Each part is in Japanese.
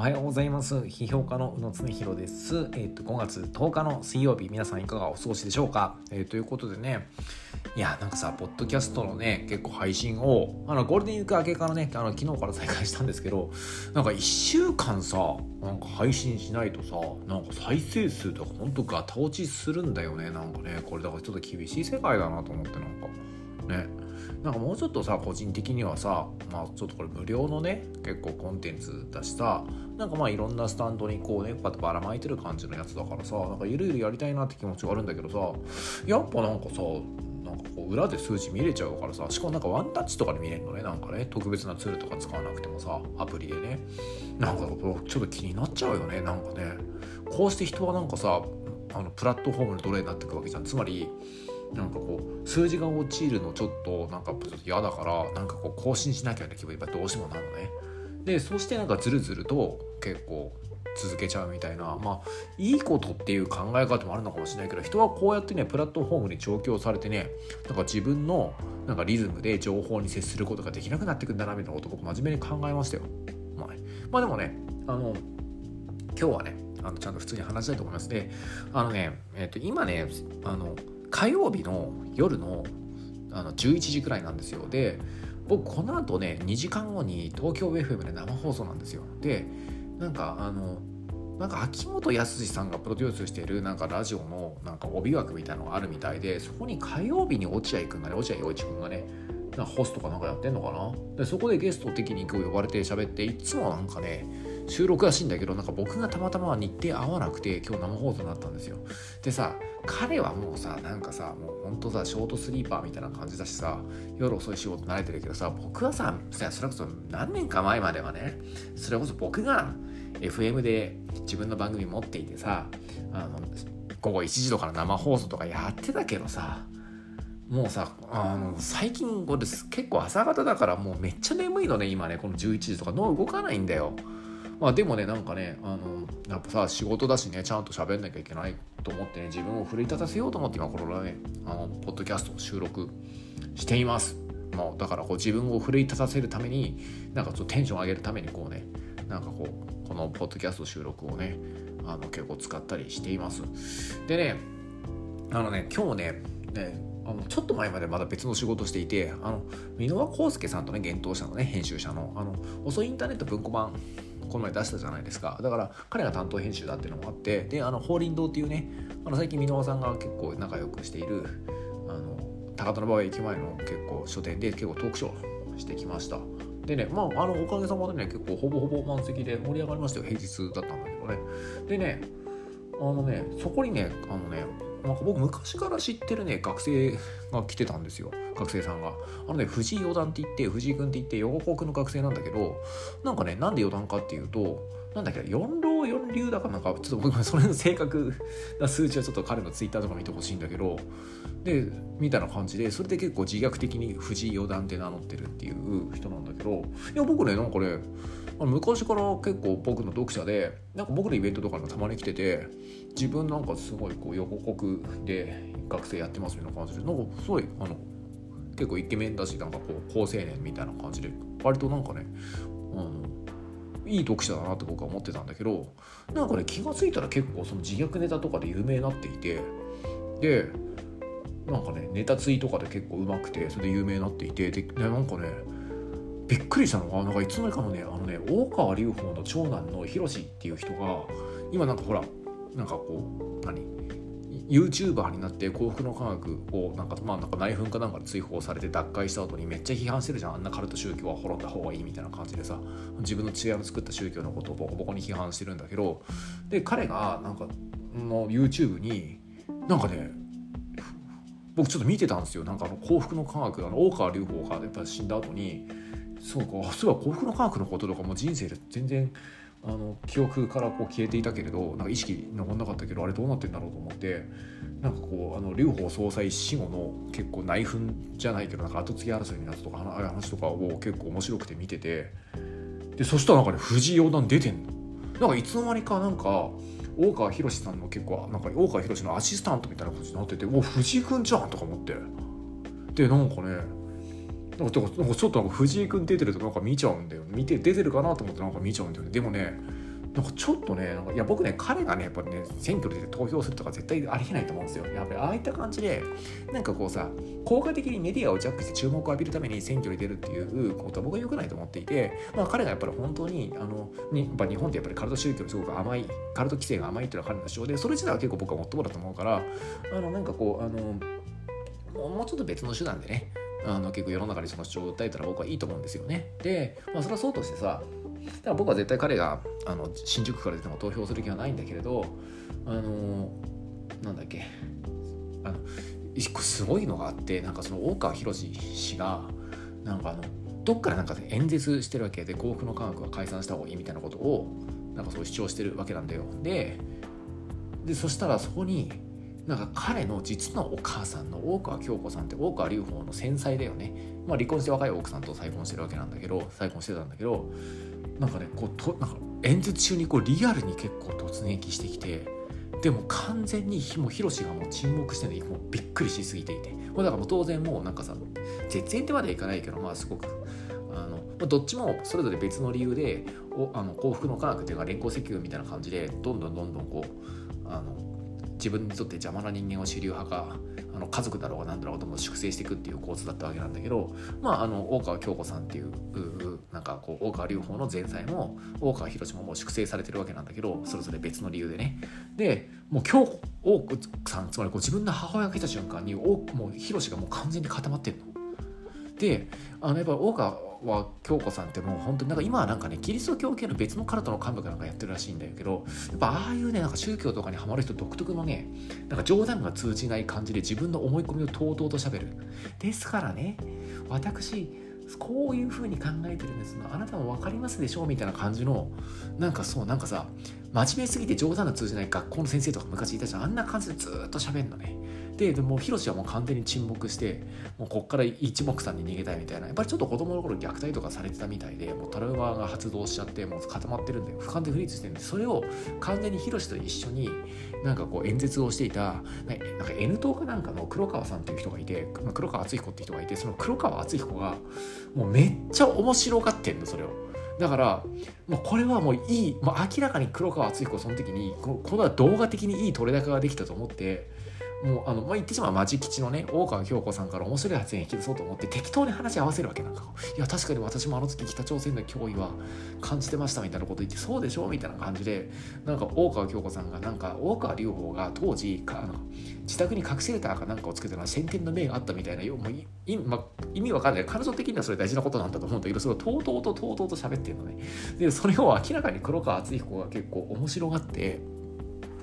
おはようございます。批評家の宇野常弘です。えっ、ー、と、5月10日の水曜日、皆さんいかがお過ごしでしょうか、えー、ということでね、いや、なんかさ、ポッドキャストのね、結構配信を、あの、ゴールデンウィーク明けからね、あの、昨日から再開したんですけど、なんか1週間さ、なんか配信しないとさ、なんか再生数とかほんとガタ落ちするんだよね、なんかね、これだからちょっと厳しい世界だなと思って、なんか、ね。なんかもうちょっとさ個人的にはさまあちょっとこれ無料のね結構コンテンツだしさなんかまあいろんなスタンドにこうねパッとばらまいてる感じのやつだからさなんかゆるゆるやりたいなって気持ちがあるんだけどさやっぱなんかさなんかこう裏で数値見れちゃうからさしかもなんかワンタッチとかで見れるのねなんかね特別なツールとか使わなくてもさアプリでね。なんかちょっと気になっちゃうよねなんかね。こうして人はなんかさあのプラットフォームの奴隷になっていくわけじゃん。つまりなんかこう数字が落ちるのちょっとなんかちょっと嫌だからなんかこう更新しなきゃって気分やっぱどうしてもなるのね。でそしてなんかずるずると結構続けちゃうみたいなまあいいことっていう考え方もあるのかもしれないけど人はこうやってねプラットフォームに調教されてねなんか自分のなんかリズムで情報に接することができなくなってくんだなみたいなこと僕真面目に考えましたよ。まあ、まあでもねあの今日はねあのちゃんと普通に話したいと思います。であのね、えっ、と今ねあの火曜日の夜のあの11時くらいなんですよ。で僕この後ね2時間後に東京 FM で生放送なんですよ。でなんかあのなんか秋元康さんがプロデュースしているなんかラジオのなんか帯枠みたいのがあるみたいでそこに火曜日に落合くんがね落合陽一くんがねなんかホストかなんかやってんのかな。でそこでゲスト的に今日呼ばれて喋っていつもなんかね収録らしいんだけどなんか僕がたまたま日程合わなくて今日生放送になったんですよ。でさ彼はもうさなんかさもうほんとさショートスリーパーみたいな感じだしさ夜遅い仕事慣れてるけどさ僕はさそれこそ何年か前まではねそれこそ僕が FM で自分の番組持っていてさあの午後1時とかの生放送とかやってたけどさもうさあの最近これ結構朝方だからもうめっちゃ眠いのね今ね。この11時とか。脳動かないんだよ。まあでもねなんかねあのやっぱさ仕事だしねちゃんと喋んなきゃいけないと思ってね自分を奮い立たせようと思って今このねあのポッドキャストを収録しています。もうだからこう自分を奮い立たせるためになんかちょっとテンション上げるためにこうねなんかこうこのポッドキャスト収録をねあの結構使ったりしています。でねあのね今日ねねあのちょっと前までまだ別の仕事していてあの箕輪康介さんとね幻冬者のね編集者のあの遅いインターネット文庫版この前出したじゃないですか。だから彼が担当編集だっていうのもあってであの法輪堂っていうねあの最近箕輪さんが結構仲良くしているあの高田馬場駅前の結構書店で結構トークショーしてきました。でねまああのおかげさまでね結構ほぼほぼ満席で盛り上がりましたよ。平日だったんだけどね。でねあのねそこにねあのねなんか僕昔から知ってるね学生が来てたんですよ。学生さんが。あのね藤井四段って言って藤井君って言って横国の学生なんだけどなんかねなんで四段かっていうとなんだっけ4六四流だかなんかちょっと僕それの正確な数値はちょっと彼のツイッターとか見てほしいんだけどでみたいな感じでそれで結構自虐的に藤井四段って名乗ってるっていう人なんだけどいや僕ねなんかねあ昔から結構僕の読者でなんか僕のイベントとかにもたまに来てて自分なんかすごいこう横国で学生やってますみたいな感じでなんかすごいあの結構イケメンだしなんかこう好青年みたいな感じで割となんかねあのいい読者だなって僕は思ってたんだけどなんかね気が付いたら結構その自虐ネタとかで有名になっていてでなんかねネタついとかで結構うまくてそれで有名になっていてでなんかねびっくりしたのがなんかいつの間にかのねあのね大川隆法の長男のヒロシっていう人が今なんかほらなんかこう何？YouTuber になって幸福の科学をなんかまあなんか内紛かなんかで追放されて脱会した後にめっちゃ批判してるじゃん。あんなカルト宗教は滅んだ方がいいみたいな感じでさ自分の父親の作った宗教のことをボコボコに批判してるんだけどで彼がなんかの YouTube になんかね僕ちょっと見てたんですよなんかあの幸福の科学あの大川隆法がやっぱ死んだ後にそうかそういえば幸福の科学のこととかも人生で全然あの記憶からこう消えていたけれどなんか意識残んなかったけどあれどうなってんだろうと思ってなんかこうあの劉邦総裁死後の結構内紛じゃないけどなんか後継ぎ争いになったとかああいう話とかを結構面白くて見ててでそしたらなんかね藤井四段出てんの。なんかいつの間にかなんか大川博さんの結構なんか大川博のアシスタントみたいな感じになってて「お藤井君じゃん」とか思ってでなんかねなんかちょっとなんか藤井君出てるとなんか見ちゃうんだよ。見て出てるかなと思ってなんか見ちゃうんだよね。でもねなんかちょっとねなんかいや僕ね彼がねやっぱりね選挙で投票するとか絶対ありえないと思うんですよ。やっぱりああいった感じでなんかこうさ効果的にメディアをジャックして注目を浴びるために選挙に出るっていうことは僕は良くないと思っていて、まあ、彼がやっぱり本当にあのにやっぱ日本ってやっぱりカルト宗教すごく甘いカルト規制が甘いっていうのは彼の主張でそれ自体は結構僕はもっともだと思うからあのなんかこうあのもうちょっと別の手段でねあの結構世の中にその主張を訴えたら僕はいいと思うんですよね。で、まあ、それはそうとしてさだから僕は絶対彼があの新宿区から出ても投票する気はないんだけれどあのなんだっけあの一個すごいのがあってなんかその大川博氏がなんかあのどっからなんか演説してるわけで幸福の科学は解散した方がいいみたいなことをなんかそう主張してるわけなんだよででそしたらそこになんか彼の実のお母さんの大川京子さんって大川隆法の繊細だよね、まあ、離婚して若い奥さんと再婚してるわけなんだけど再婚してたんだけどなんかねこうとなんか演説中にこうリアルに結構突撃してきてでも完全にもうヒロシがもう沈黙してねもうびっくりしすぎていて。もうだからもう当然もうなんかさ絶縁ってまではいかないけどまあすごくあのどっちもそれぞれ別の理由でおあの幸福の科学っていうか連行石油みたいな感じでどんどんどんどんこうあの自分にとって邪魔な人間を主流派があの家族だろうが何だろうとも粛清していくっていう構図だったわけなんだけどまああの大川京子さんっていうなんかこう大川隆法の前妻も大川広ももう粛清されてるわけなんだけどそれぞれ別の理由でねでもう京子大さんつまりこう自分の母親が来た瞬間にもう広がもう完全に固まってんの。であのやっぱ大川は京子さんってもう本当になんか今はなんかねキリスト教系の別のカルトの幹部がなんかやってるらしいんだけどやっぱああいうねなんか宗教とかにハマる人独特のねなんか冗談が通じない感じで自分の思い込みをとうとうとしゃべる。ですからね私こういう風に考えてるんですあなたも分かりますでしょうみたいな感じのなんかそうなんかさ真面目すぎて冗談の通じない学校の先生とか昔いたじゃん。あんな感じでずっと喋んのね。ででもヒロシはもう完全に沈黙してもうこっから一目散に逃げたいみたいなやっぱりちょっと子供の頃虐待とかされてたみたいでもうトラウマが発動しちゃってもう固まってるんで俯瞰でフリーズしてるんでそれを完全にヒロシと一緒になんかこう演説をしていたなんか N 党かなんかの黒川さんっていう人がいて黒川敦彦っていう人がいてその黒川敦彦がもうめっちゃ面白がってんのそれを。だからもうこれはもういい、まあ、明らかに黒川敦彦その時にこのこの動画的にいい取れ高ができたと思ってもうあの、まあ、言ってしまうマジ吉のね大川京子さんから面白い発言引き出そうと思って適当に話し合わせるわけなんか。いや確かに私もあの時北朝鮮の脅威は感じてましたみたいなこと言ってそうでしょうみたいな感じでなんか大川京子さんがなんか大川隆法が当時あの自宅に隠しレターかなんかをつけたら先見の明があったみたいなよもうい、ま、意味わかんない彼女的にはそれ大事なことなんだと思うんだけどそれをとうとうととうとうと喋ってるのね。でそれを明らかに黒川敦彦が結構面白がって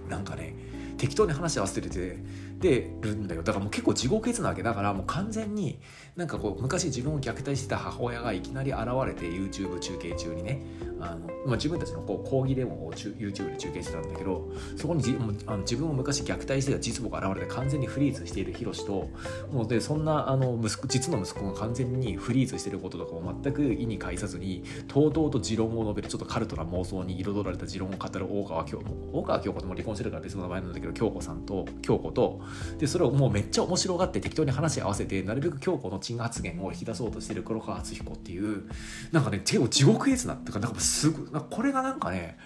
なんかね適当に話合わせててでるんだよ。だからもう結構地獄絵図なわけだからもう完全になんかこう昔自分を虐待してた母親がいきなり現れて YouTube 中継中にね。あの、まあ、自分たちのこう抗議デモを YouTube で中継してたんだけどそこにじもあの自分を昔虐待してた実母が現れて完全にフリーズしているヒロシともうでそんなあの息子実の息子が完全にフリーズしてることとかを全く意に介さずにとうとうと持論を述べるちょっとカルトな妄想に彩られた持論を語る大川京子。大川京子とも離婚してるから別の名前なんだけど京子さんと京子とでそれをもうめっちゃ面白がって適当に話合わせてなるべく京子の陳発言を引き出そうとしてる黒川敦彦っていうなんかね結構地獄絵図なっていうかなんかすぐなこれがなんかね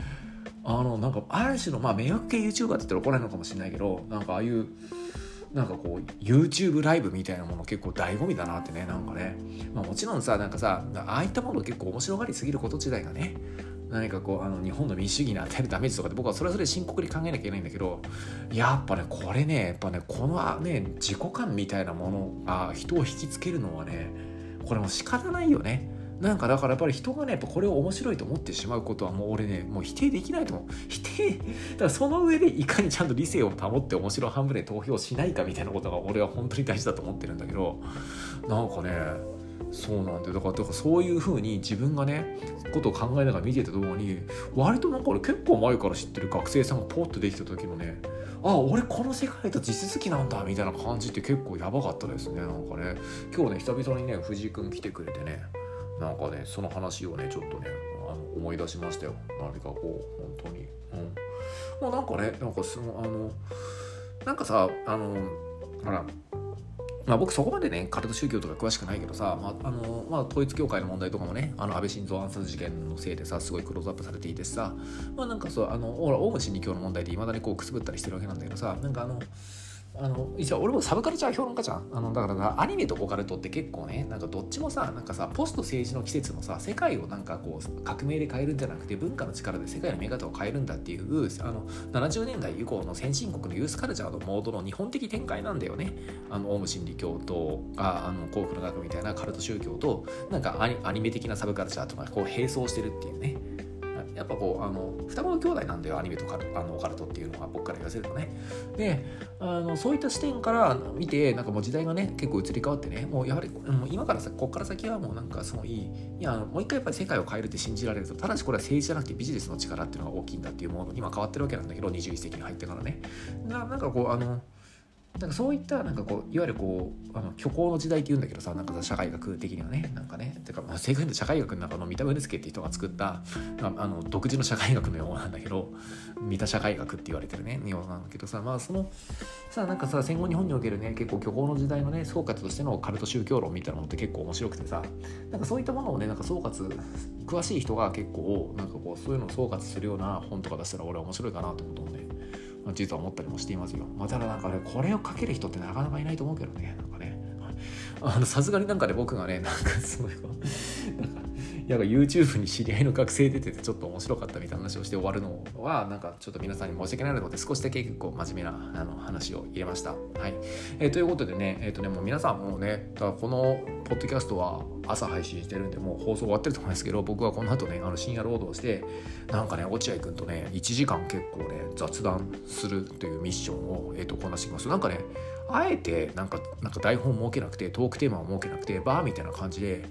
あのなんかある種のまあ迷惑系 YouTuber って言ったら怒られるのかもしれないけどなんかああいうなんかこう YouTube ライブみたいなもの結構醍醐味だなってねなんかね、まあ、もちろんさなんかさああいったもの結構面白がりすぎること自体がね何かこうあの日本の民主主義に与えるダメージとかって僕はそれぞれ深刻に考えなきゃいけないんだけどやっぱねこれねやっぱねこのね自己感みたいなものが人を引きつけるのはねこれも仕方ないよね。なんかだからやっぱり人がねやっぱこれを面白いと思ってしまうことはもう俺ねもう否定できないと思う否定だからその上でいかにちゃんと理性を保って面白半分で投票しないかみたいなことが俺は本当に大事だと思ってるんだけどなんかねそうなんだよ。だからだからそういうふうに自分がねことを考えながら見てた動画に割となんか俺結構前から知ってる学生さんがポッとできた時のねあ俺この世界と地続きなんだみたいな感じって結構やばかったですね。なんかね今日ね久々にね藤井君来てくれてねなんかねその話をねちょっとねあの思い出しましたよ。何かこう本当に。うん。まあなんかねなんかすごあのなんかさあのほらまあ、僕そこまでねカルト宗教とか詳しくないけどさ、まああのまあ、統一教会の問題とかもねあの安倍晋三暗殺事件のせいでさすごいクローズアップされていてさまあなんかそうあのほらオウム真理教の問題でいまだにこうくすぶったりしてるわけなんだけどさなんかあのあの一応俺もサブカルチャー評論家じゃん。あのだからアニメとオカルトって結構ねなんかどっちもさなんかさポスト政治の季節のさ世界をなんかこう革命で変えるんじゃなくて文化の力で世界の見方を変えるんだっていうあの70年代以降の先進国のユースカルチャーのモードの日本的展開なんだよね。あのオウム真理教とああの幸福の学みたいなカルト宗教となんかアニメ的なサブカルチャーとかこう並走してるっていうね。やっぱこうあの双子の兄弟なんだよアニメとかあのオカルトっていうのは僕から言わせるとね。であのそういった視点から見てなんかもう時代がね結構移り変わってねもうやはりもう今からさここから先はもうなんかそのいいいやもう一回やっぱり世界を変えるって信じられるとただしこれは政治じゃなくてビジネスの力っていうのが大きいんだっていうものに今変わってるわけなんだけど21世紀に入ってからね。ななんかこうあのなんかそういったなんかこういわゆるこうあの虚構の時代って言うんだけどさなんか社会学的にはねなんかねてかまあ正確に社会学の中の三田宗介って人が作ったあの独自の社会学のようなんだけど三田社会学って言われてるねようなんだけどさまあそのさなんかさ戦後日本におけるね結構虚構の時代のね総括としてのカルト宗教論みたいなのって結構面白くてさなんかそういったものをねなんか総括詳しい人が結構なんかこうそういうのを総括するような本とか出したら俺は面白いかなと思うとね。実は思ったりもしていますよ。まあ、ただなんかね、これをかける人ってなかなかいないと思うけどね、なんかね。さすがになんかね、僕がね、なんかすごい、なんか、なんか YouTube に知り合いの学生出ててちょっと面白かったみたいな話をして終わるのは、なんかちょっと皆さんに申し訳ないので、少しだけ結構真面目なあの話を入れました。はい。えー、ということでね、え、ー、とね、もう皆さんもうね、だこのポッドキャストは朝配信してるんで、もう放送終わってると思うんですけど、僕はこの後ね、あの深夜労働して、なんかね、落合君とね、1時間結構ね、雑談するというミッションを、えーと、こなしてきます。なんかね、あえてなんかなんか台本設けなくてトークテーマを設けなくてバーみたいな感じで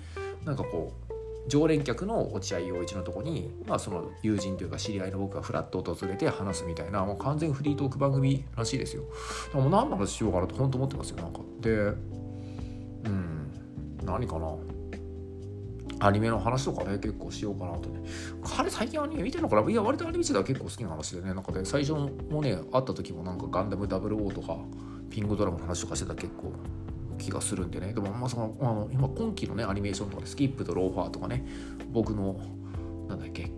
なんかこう常連客の落合陽一のとこに、まあ、その友人というか知り合いの僕がフラッと訪れて話すみたいなもう完全フリートーク番組らしいですよ。でも何の話しようかなと本当思ってますよなんか。でうん何かなアニメの話とかね結構しようかなとね彼最近アニメ見てるのかな？いや割とアニメ自体は結構好きな話でねなんかね最初もね会った時もなんかガンダム00とかピングドラゴンの話とかしてた結構気がするんでね。でもまあそのあの今今期のねアニメーションとかでスキップとローファーとかね僕のなんだっけ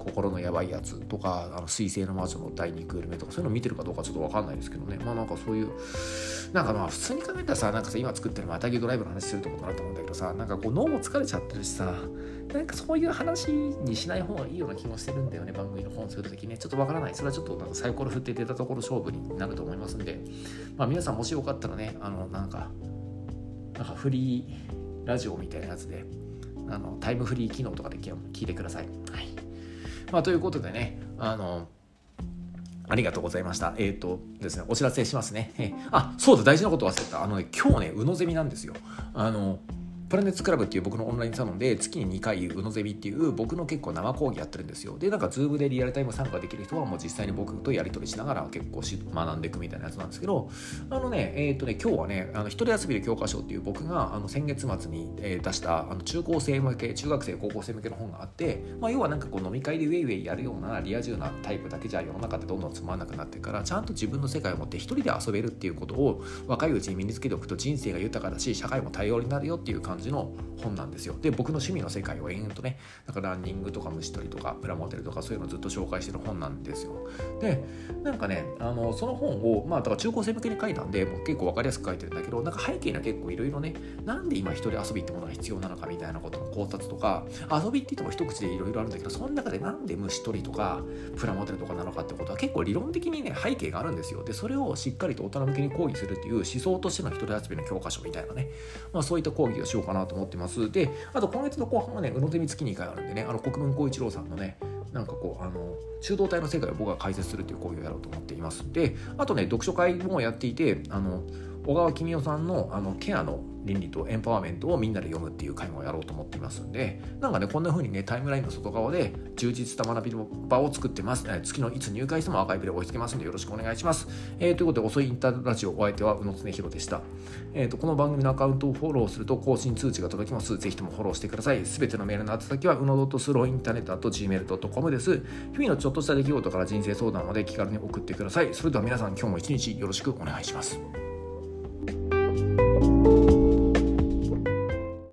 心のやばいやつとかあの水星の魔女の第2クール目とかそういうの見てるかどうかちょっと分かんないですけどね。まあなんかそういうなんかまあ普通に考えたらさなんかさ今作ってるまたぎドライブの話するってことだと思うんだけどさなんかこう脳も疲れちゃってるしさなんかそういう話にしない方がいいような気もしてるんだよね番組の本を作る時ね。ちょっとわからない。それはちょっとなんかサイコロ振って出たところ勝負になると思いますんで。まあ皆さんもしよかったらねあのなんかなんかフリーラジオみたいなやつであのタイムフリー機能とかで聞いてください。はい。まあ、ということでねあのありがとうございました。えっ、ー、とですね、お知らせしますね。えー、あ、そうだ、大事なこと忘れた。あのね、今日ね、うのゼミなんですよ。あの、プラネッツクラブっていう僕のオンラインサロンで月に2回うのゼミっていう僕の結構生講義やってるんですよ。でなんかズームでリアルタイム参加できる人はもう実際に僕とやり取りしながら結構し学んでいくみたいなやつなんですけどあのねえっ、ー、とね今日はねあの一人遊びで教科書っていう僕があの先月末に、え、出したあの中高生向け中学生高校生向けの本があって、まあ、要はなんかこう飲み会でウェイウェイやるようなリア充なタイプだけじゃ世の中ってどんどんつまんなくなってからちゃんと自分の世界を持って一人で遊べるっていうことを若いうちに身につけておくと人生が豊かだし社会も多様になるよっていう感じじの本なんですよ。で僕の趣味の世界を延々とねなんかランニングとか虫取りとかプラモデルとかそういうのずっと紹介してる本なんですよ。でなんかねあのその本をまあだから中高生向けに書いたんでもう結構分かりやすく書いてるんだけどなんか背景には結構いろいろねなんで今一人遊びってものが必要なのかみたいなことの考察とか遊びって言っても一口でいろいろあるんだけどその中でなんで虫取りとかプラモデルとかなのかってことは結構理論的にね背景があるんですよ。でそれをしっかりと大人向けに講義するっていう思想としての一人遊びの教科書みたいなね、まあ、そういった講義をしようかかなと思ってます。であと今月の後半はね、宇野ゼミ月2回あるんでね、あの国分光一郎さんのね、なんかこう、あの、中道体の世界を僕が解説するっていう講義をやろうと思っています。で、あとね、読書会もやっていて、あの、小川公代さんのあのケアの倫理とエンパワーメントをみんなで読むっていう会もやろうと思っていますんでなんかねこんな風にねタイムラインの外側で充実した学びの場を作ってます、え月のいつ入会してもアーカイブで追いつけますんでよろしくお願いします、えー、ということで遅いインターラジオお相手は宇野恒弘でした、えーと、この番組のアカウントをフォローすると更新通知が届きます。ぜひともフォローしてください。すべてのメールの宛先はうの .slow-internet.gmail.com です。日々のちょっとした出来事から人生相談まで気軽に送ってください。それでは皆さん今日も一日よろしくお願いします。